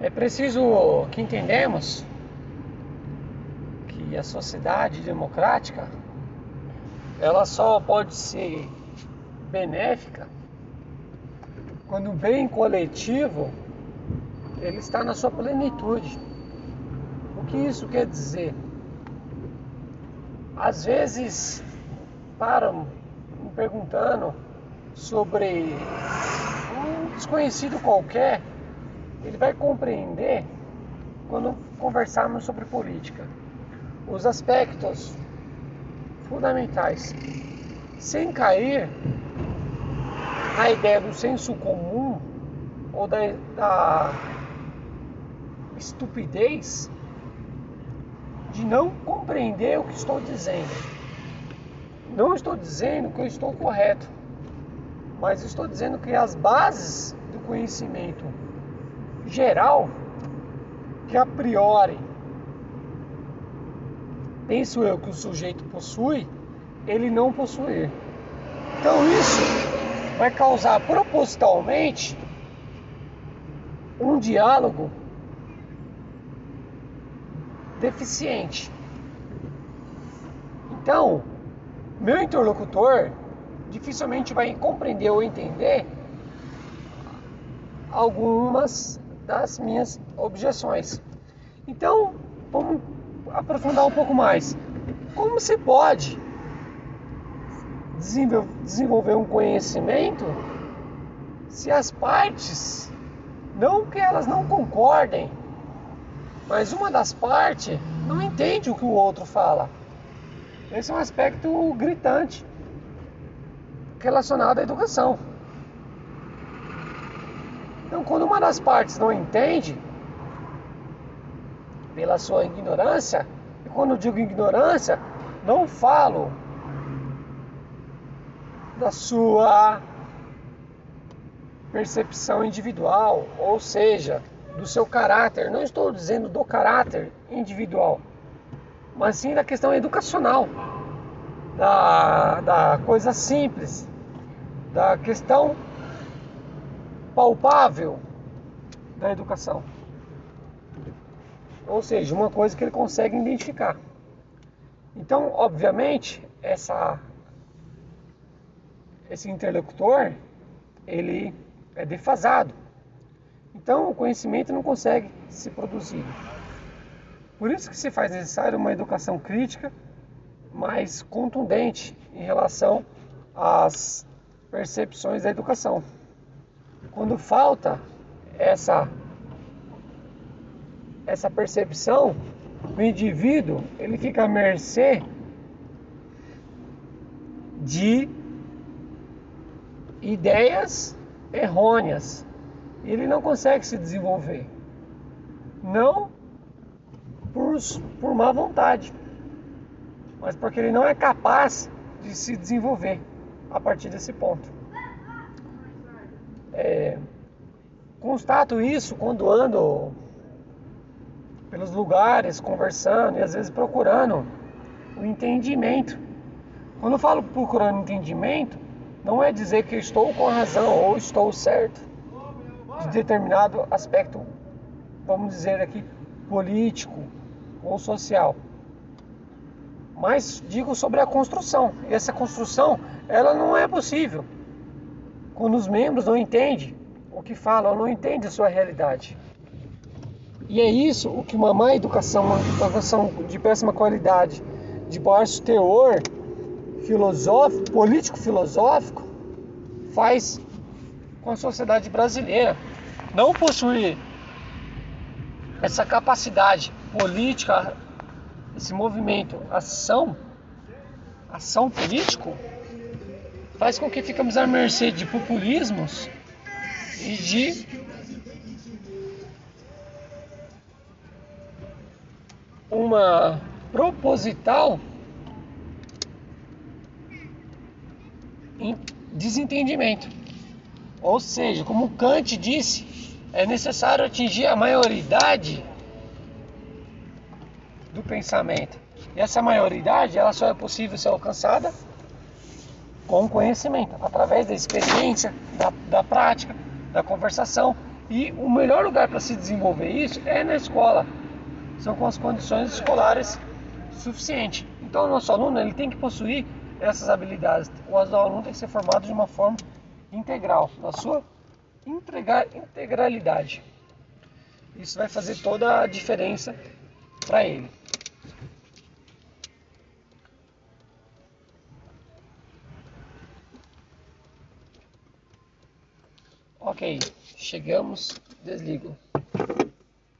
É preciso que entendamos que a sociedade democrática ela só pode ser benéfica quando o bem coletivo ele está na sua plenitude. O que isso quer dizer? Às vezes param me perguntando sobre um desconhecido qualquer, ele vai compreender quando conversarmos sobre política os aspectos fundamentais, sem cair na ideia do senso comum ou da, da estupidez de não compreender o que estou dizendo. Não estou dizendo que eu estou correto, mas estou dizendo que as bases do conhecimento geral, que a priori penso eu que o sujeito possui, ele não possuir. Então isso vai causar propositalmente um diálogo deficiente. Então, meu interlocutor dificilmente vai compreender ou entender algumas das minhas objeções. Então, vamos aprofundar um pouco mais. Como se pode desenvolver um conhecimento se as partes, não que elas não concordem, mas uma das partes não entende o que o outro fala. Esse é um aspecto gritante relacionado à educação. Então, quando uma das partes não entende, pela sua ignorância, e quando digo ignorância, não falo da sua percepção individual, ou seja, do seu caráter. Não estou dizendo do caráter individual, mas sim da questão educacional, da, da coisa simples, da questão palpável da educação. Ou seja, uma coisa que ele consegue identificar. Então, obviamente, essa, esse interlocutor, ele é defasado. Então, o conhecimento não consegue ser produzido. Por isso que se faz necessário uma educação crítica mais contundente em relação às percepções da educação. Quando falta essa essa percepção, o indivíduo ele fica à mercê de ideias errôneas. Ele não consegue se desenvolver. Não por, por má vontade, mas porque ele não é capaz de se desenvolver a partir desse ponto. É, constato isso quando ando pelos lugares, conversando e às vezes procurando o entendimento. Quando eu falo procurando entendimento, não é dizer que estou com razão ou estou certo de determinado aspecto, vamos dizer aqui, político ou social. Mas digo sobre a construção. E essa construção, ela não é possível quando os membros não entendem o que falam, não entendem a sua realidade. E é isso o que uma má educação, uma educação de péssima qualidade, de baixo teor filosófico, político-filosófico, faz com a sociedade brasileira. Não possuir essa capacidade política, esse movimento, ação, ação político, faz com que ficamos à mercê de populismos e de uma proposital desentendimento. Ou seja, como Kant disse, é necessário atingir a maioridade do pensamento. E essa maioridade ela só é possível ser alcançada com conhecimento, através da experiência, da, da prática, da conversação E o melhor lugar para se desenvolver isso é na escola. São com as condições escolares suficientes. Então o nosso aluno ele tem que possuir essas habilidades. O aluno tem que ser formado de uma forma integral, na sua integralidade. Isso vai fazer toda a diferença para ele. Ok, chegamos, desligo.